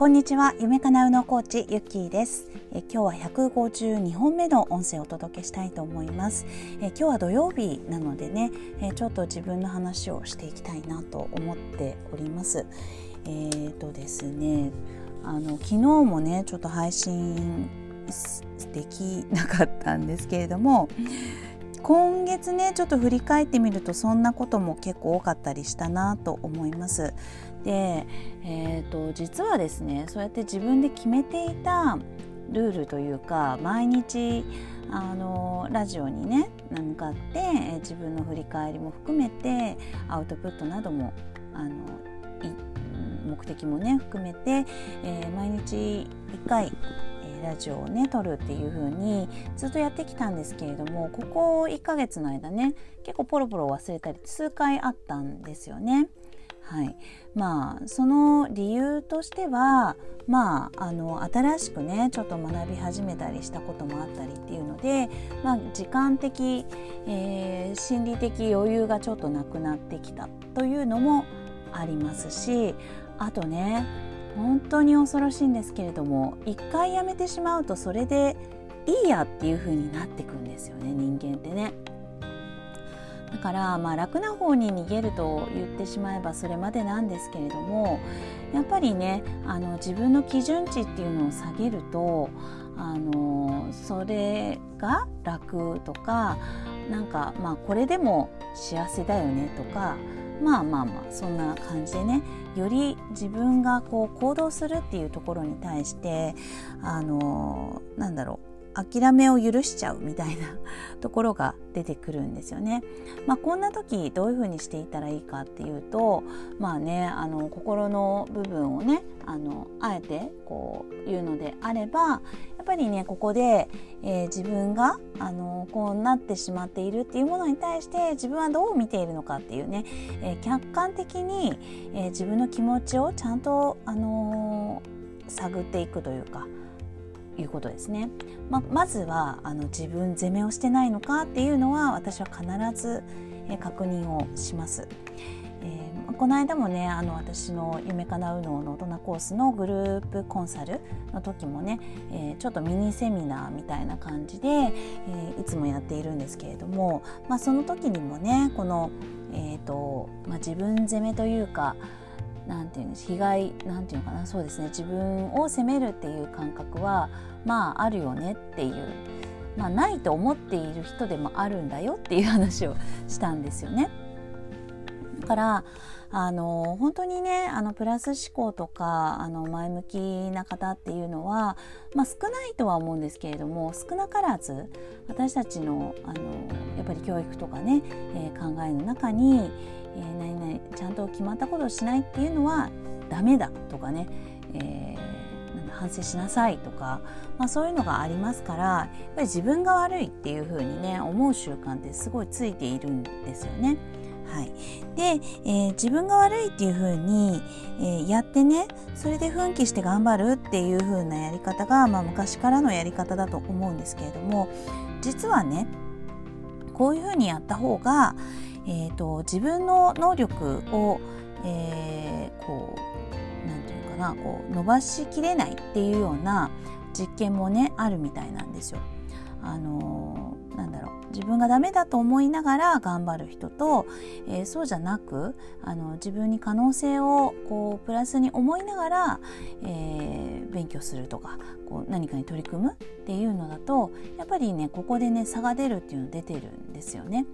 こんにちは。夢かなうのコーチゆっきーです。え今日は152本目の音声をお届けしたいと思います。え今日は土曜日なのでねえちょっと自分の話をしていきたいなと思っております。えーとですねあの昨日もねちょっと配信できなかったんですけれども今月ねちょっと振り返ってみるとそんなことも結構多かったりしたなと思います。で、えーと、実はですねそうやって自分で決めていたルールというか毎日あのラジオにね向かって自分の振り返りも含めてアウトプットなどもあの目的もね含めて、えー、毎日1回えラジオをね撮るっていう風にずっとやってきたんですけれどもここ1ヶ月の間ね結構ポロポロ忘れたり数回あったんですよね。はい、まあその理由としてはまああの新しくねちょっと学び始めたりしたこともあったりっていうので、まあ、時間的、えー、心理的余裕がちょっとなくなってきたというのもありますしあとね本当に恐ろしいんですけれども一回やめてしまうとそれでいいやっていう風になってくんですよね人間ってね。だからまあ楽な方に逃げると言ってしまえばそれまでなんですけれどもやっぱりねあの自分の基準値っていうのを下げるとあのそれが楽とかなんかまあこれでも幸せだよねとかまあまあまあそんな感じでねより自分がこう行動するっていうところに対してあのなんだろう諦めを許しちゃうみたいな ところが出てくるんですよね。まあ、こんな時どういうふうにしていたらいいかっていうとまあねあの心の部分をねあのあえてこう言うのであればやっぱりねここで、えー、自分があのこうなってしまっているっていうものに対して自分はどう見ているのかっていうね、えー、客観的に、えー、自分の気持ちをちゃんと、あの探っていくというか。いうことですね。ままずはあの自分責めをしてないのかっていうのは私は必ず、え確認をします。えー、この間もねあの私の夢かなうのの大人コースのグループコンサルの時もね、えー、ちょっとミニセミナーみたいな感じで、えー、いつもやっているんですけれども、まあ、その時にもねこの、えーとまあ、自分責めというかなんていうんです被害なんていうのかなそうですね自分を責めるっていう感覚はまああるよねっていう、まあ、ないと思っている人でもあるんだよっていう話をしたんですよね。だからあの本当にねあのプラス思考とかあの前向きな方っていうのは、まあ、少ないとは思うんですけれども少なからず私たちのあのやっぱり教育とかね、えー、考えの中に、えー、何々ちゃんと決まったことをしないっていうのはダメだとかね、えー、反省しなさいとか、まあ、そういうのがありますからやっぱり自分が悪いっていうふうにね思う習慣ってすごいついているんですよね。はい、で、えー、自分が悪いっていう風に、えー、やってねそれで奮起して頑張るっていう風なやり方が、まあ、昔からのやり方だと思うんですけれども実はねこういう風にやった方が、えーと、自分の能力を、えー、こうなんていうかなこう伸ばしきれないっていうような実験もねあるみたいなんですよ。あのー、なんだろう自分がダメだと思いながら頑張る人と、えー、そうじゃなくあの自分に可能性をこうプラスに思いながら、えー、勉強するとかこう何かに取り組むっていうのだとやっぱりねここでね差が出るっていうの出てるんですよね。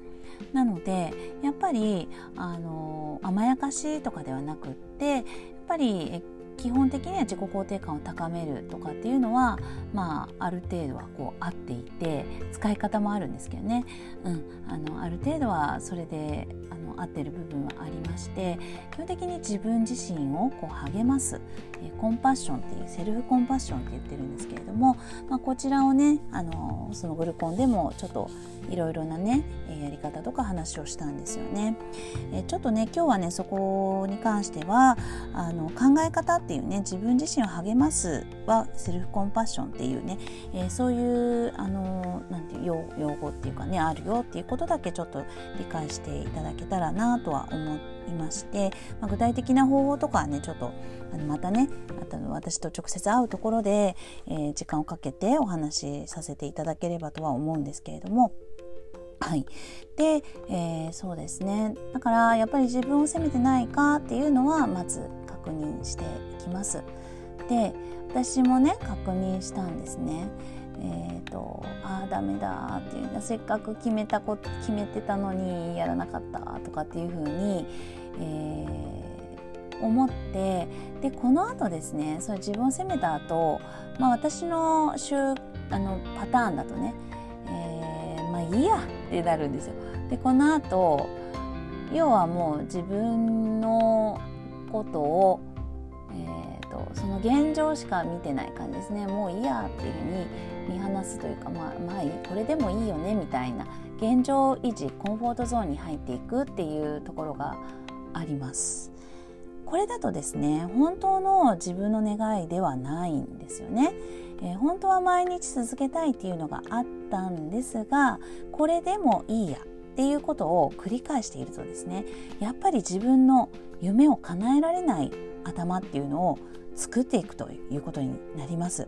なのでやっぱりあの甘やかしとかではなくってやっぱり基本的には自己肯定感を高めるとかっていうのは、まあ、ある程度はこう合っていて使い方もあるんですけどね、うん、あのある程度はそれであ合ってる部分はありまして基本的に自分自身をこう励ます、えコンパッションっていうセルフコンパッションって言ってるんですけれども、まあ、こちらをねあのそのグルコンでもちょっといろいろなねやり方とか話をしたんですよね。えちょっとね今日はねそこに関してはあの考え方っていうね自分自身を励ますはセルフコンパッションっていうね、え、そういうあのなんていう用語っていうかねあるよっていうことだけちょっと理解していただけたららなとは思いまして、まあ、具体的な方法とかはねちょっとあのまたねあと私と直接会うところで、えー、時間をかけてお話しさせていただければとは思うんですけれども。はい、で、えー、そうですねだからやっぱり自分を責めてないかっていうのはまず確認していきます。で私もね確認したんですね。えーと、ああダメだっていうせっかく決めたこ決めてたのにやらなかったとかっていうふうに、えー、思ってでこのあとですねそれ自分を責めた後、まあ私の週あのパターンだとね、えー、まあいいやってなるんですよ。でこの後要はもう自分のことをとその現状しか見てない感じですねもういいやっていうふうにすというかまあまあいいこれでもいいよねみたいな現状維持コンフォートゾーンに入っていくっていうところがあります。これだとですね本当の自分の願いではないんですよね、えー、本当は毎日続けたいっていうのがあったんですがこれでもいいやっていうことを繰り返しているとですねやっぱり自分の夢を叶えられない頭っていうのを作っていくということになります。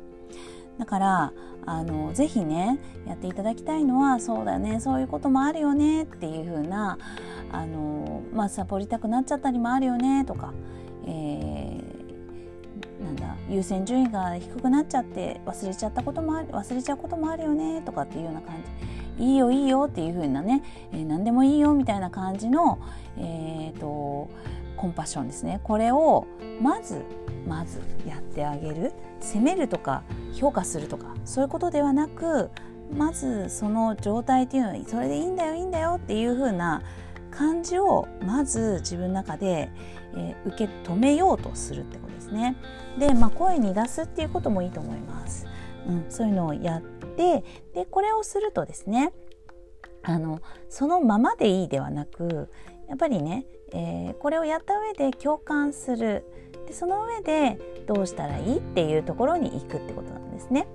だからあのぜひねやっていただきたいのはそうだねそういうこともあるよねっていう風なあのまあサボりたくなっちゃったりもあるよねとか、えー、なんだ優先順位が低くなっちゃって忘れちゃったこともある忘れちゃうこともあるよねとかっていうような感じ。いいよいいよっていう風なね、えー、何でもいいよみたいな感じのえっ、ー、とコンパッションですねこれをまずまずやってあげる責めるとか評価するとかそういうことではなくまずその状態っていうのはそれでいいんだよいいんだよっていう風な感じをまず自分の中で、えー、受け止めようとするってことですね。で、まあ、声に出すっていうこともいいと思います。うん、そういうのをやってでこれをするとですねあのそのままでいいではなくやっぱりね、えー、これをやった上で共感するでその上でどうしたらいいっていうところに行くってことなんですね。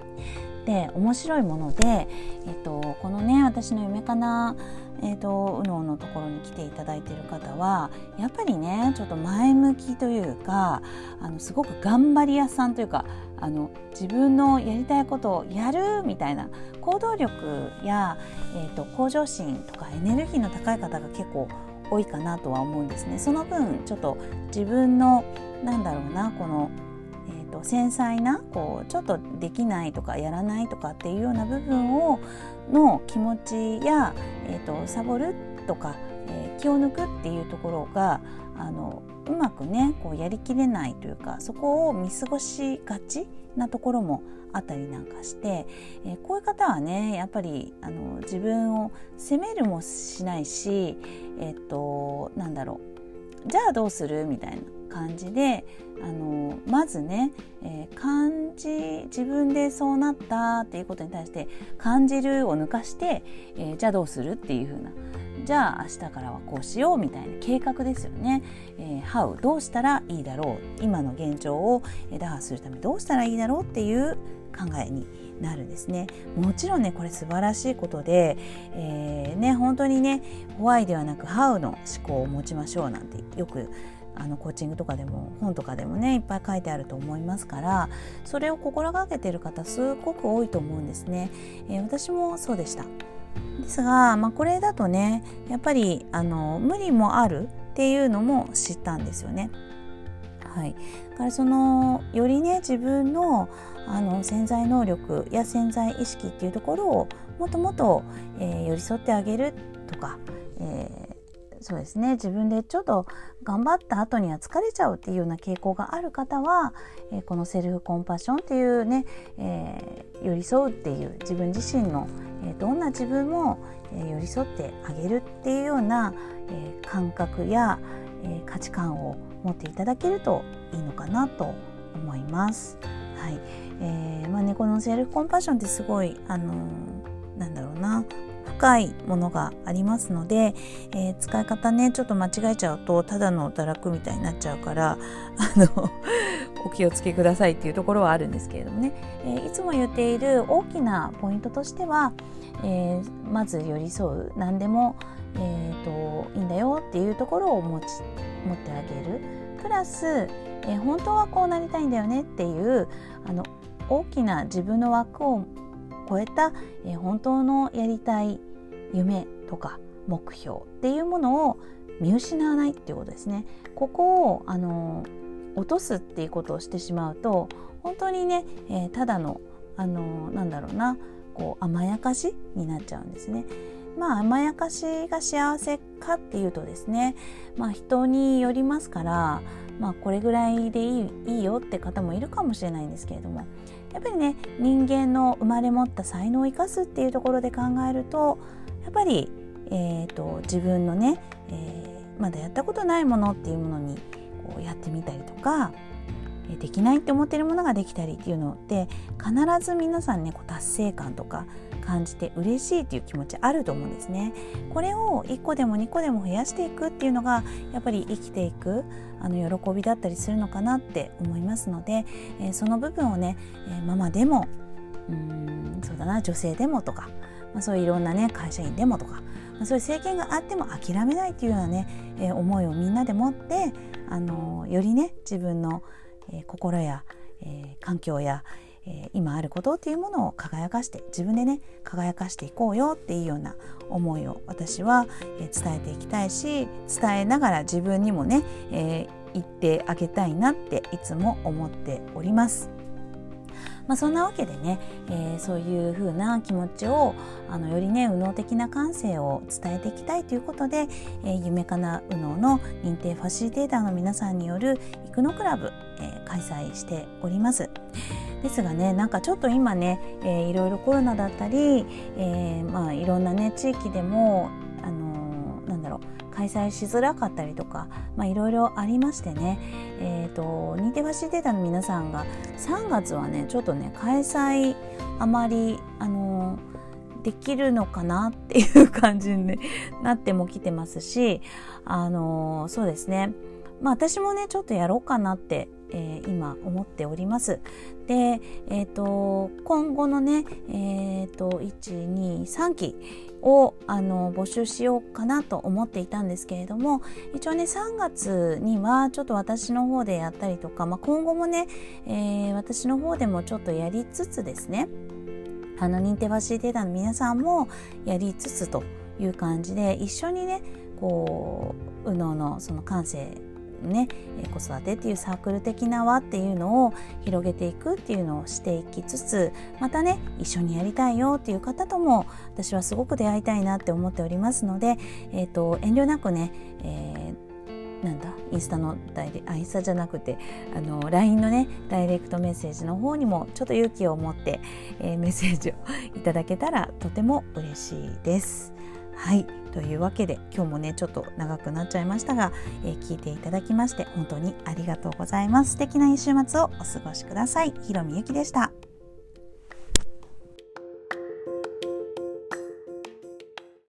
で面白いもので、えっと、このね私の夢かな、えっと、うののところに来ていただいている方はやっぱりねちょっと前向きというかあのすごく頑張り屋さんというかあの自分のやりたいことをやるみたいな行動力や、えっと、向上心とかエネルギーの高い方が結構多いかなとは思うんですね。その分ちょっと自分のなんだろうなこの、えーと、繊細なこうちょっとできないとかやらないとかっていうような部分をの気持ちや、えーと、サボるとか、気を抜くっていうところがあのうまくねこうやりきれないというかそこを見過ごしがちなところもあったりなんかして、えー、こういう方はねやっぱりあの自分を責めるもしないしえっ、となんだろうじゃあどうする？みたいな。感じであのまずね、えー、感じ自分でそうなったっていうことに対して感じるを抜かして、えー、じゃあどうするっていう風なじゃあ明日からはこうしようみたいな計画ですよね。えー、How どうしたらいいだろう今の現状を打破するためにどうしたらいいだろうっていう考えになるんですね。もちろんねこれ素晴らしいことで、えー、ね本当にねホワイではなくハウの思考を持ちましょうなんてよくあのコーチングとかでも本とかでもねいっぱい書いてあると思いますからそれを心がけてる方すごく多いと思うんですね。えー、私もそうでしたですが、まあ、これだとねやっぱりあの無理もあるっていうのも知ったんですよね。はい、だからそのよりね自分のあの潜在能力や潜在意識っていうところをもっともっと、えー、寄り添ってあげるとか、えそうですね。自分でちょっと頑張った後には疲れちゃうっていうような傾向がある方は、え、このセルフコンパッションっていうね、えー、寄り添うっていう自分自身の、え、どんな自分も、え寄り添ってあげるっていうような、え感覚や、え価値観を持っていただけるといいのかなと思います。はい。えーまあね、このセルフコンパッションってすごい、あのー、なんだろうな。深いものがありますので、えー、使い方ねちょっと間違えちゃうとただの堕落みたいになっちゃうから あのお気をつけくださいっていうところはあるんですけれどもね、えー、いつも言っている大きなポイントとしては、えー、まず寄り添う。何でも、えーと、いいんだよっていうところを持ち持ってあげる。プラス、えー、本当はこうなりたいんだよねっていうあの大きな自分の枠を超えた、えー、本当のやりたい夢とか目標っていうものを見失わないっていうことですね。ここをあの落とすっていうことをしてしまうと本当にね、えー、ただのあのなんだろうなこう甘やかしになっちゃうんですね。まあ甘やかしが幸せかっていうとですね、まあ、人によりますから、まあ、これぐらいでいいいいよって方もいるかもしれないんですけれどもやっぱりね人間の生まれ持った才能を生かすっていうところで考えるとやっぱり、えーと、自分のね、えー、まだやったことないものっていうものにこうやってみたりとかできないって思ってるものができたりっていうのって必ず皆さんねこう達成感とか感じて嬉しいっていう気持ちあると思うんですね。これを1個でも2個でも増やしていくっていうのがやっぱり生きていくあの喜びだったりするのかなって思いますので、えー、その部分をね、えー、ママでもうんそうだな女性でもとか、まあ、そういういろんなね会社員でもとか、まあ、そういう制限があっても諦めないっていうようなね、えー、思いをみんなで持って、あのよりね自分の、えー、心や、えー、環境や、えー、今あることっていうものを輝かして自分でね輝かしていこうよっていうような思いを私は、えー、伝えていきたいし伝えながら自分にもね、えー、言ってあげたいなっていつも思っております。まあ、そんなわけでね、えー、そういう風な気持ちをあのよりね右脳的な感性を伝えていきたいということで、えー、夢かな右脳の認定ファシリテーターの皆さんによる育のクラブ、えー、開催しております。ですがねなんかちょっと今ね、えー、いろいろコロナだったり、えー、まあいろんなね地域でも、開催しづらかったりとか、いろいろありましてね、えーと、認定ファシリテータの皆さんが3月はねちょっとね開催あまり、あの、できるのかなっていう感じに、なってもきてますし、あの、そうですねまあ私もねちょっとやろうかなってえー、今思っております。で、えーと、今後のね、えーと、123期をあの募集しようかなと思っていたんですけれども一応ね3月にはちょっと私の方でやったりとか、まあ、今後もね、えー、私の方でもちょっとやりつつですねあの認定ファシリテーターの皆さんもやりつつという感じで一緒にねこう右脳のその感性ね子育てっていうサークル的な輪っていうのを広げていくっていうのをしていきつつまたね一緒にやりたいよっていう方とも私はすごく出会いたいなって思っておりますので、えーと、遠慮なくね、えー、なんだインスタのダイレあインスタじゃなくてあの LINE のねダイレクトメッセージの方にもちょっと勇気を持って、えー、メッセージをいただけたらとても嬉しいです。はい。というわけで今日もねちょっと長くなっちゃいましたが、えー、聞いていただきまして本当にありがとうございます。素敵な一週末をお過ごしください。ひろみゆきでした。